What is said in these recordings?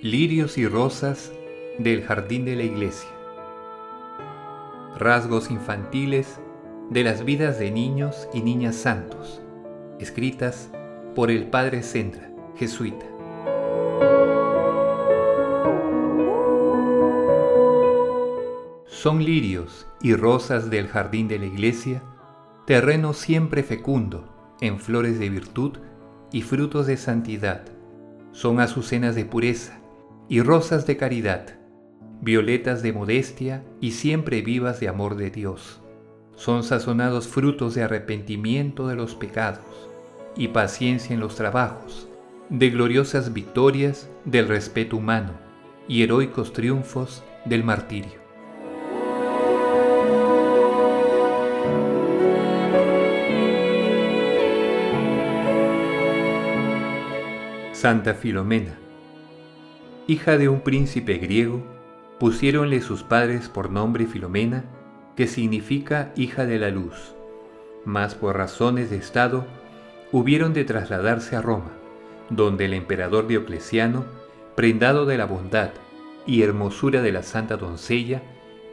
Lirios y rosas del jardín de la iglesia. Rasgos infantiles de las vidas de niños y niñas santos, escritas por el padre Sendra, jesuita. Son lirios y rosas del jardín de la iglesia terreno siempre fecundo en flores de virtud y frutos de santidad. Son azucenas de pureza y rosas de caridad, violetas de modestia y siempre vivas de amor de Dios. Son sazonados frutos de arrepentimiento de los pecados y paciencia en los trabajos, de gloriosas victorias del respeto humano y heroicos triunfos del martirio. Santa Filomena, hija de un príncipe griego, pusiéronle sus padres por nombre Filomena, que significa hija de la luz, mas por razones de Estado hubieron de trasladarse a Roma, donde el emperador Diocleciano, prendado de la bondad y hermosura de la santa doncella,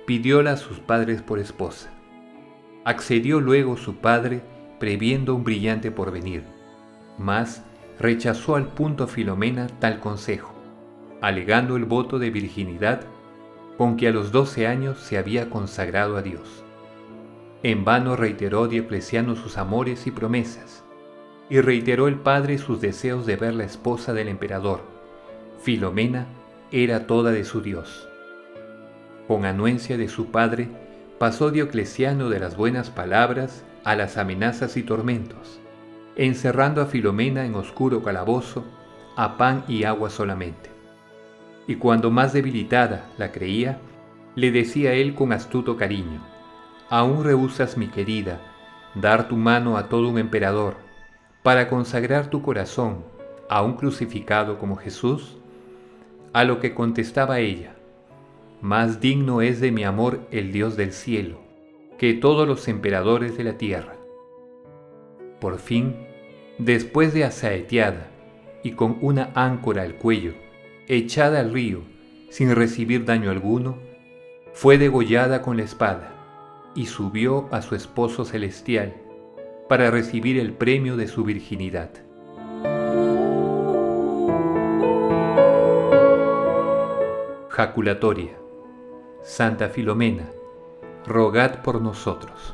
pidióla a sus padres por esposa. Accedió luego su padre, previendo un brillante porvenir, mas rechazó al punto Filomena tal consejo, alegando el voto de virginidad con que a los doce años se había consagrado a Dios. En vano reiteró Diocleciano sus amores y promesas, y reiteró el padre sus deseos de ver la esposa del emperador. Filomena era toda de su Dios. Con anuencia de su padre, pasó Diocleciano de las buenas palabras a las amenazas y tormentos encerrando a Filomena en oscuro calabozo, a pan y agua solamente. Y cuando más debilitada la creía, le decía él con astuto cariño, Aún rehusas, mi querida, dar tu mano a todo un emperador, para consagrar tu corazón a un crucificado como Jesús? A lo que contestaba ella, Más digno es de mi amor el Dios del cielo, que todos los emperadores de la tierra. Por fin, después de asaeteada y con una áncora al cuello, echada al río sin recibir daño alguno, fue degollada con la espada y subió a su esposo celestial para recibir el premio de su virginidad. Jaculatoria. Santa Filomena, rogad por nosotros.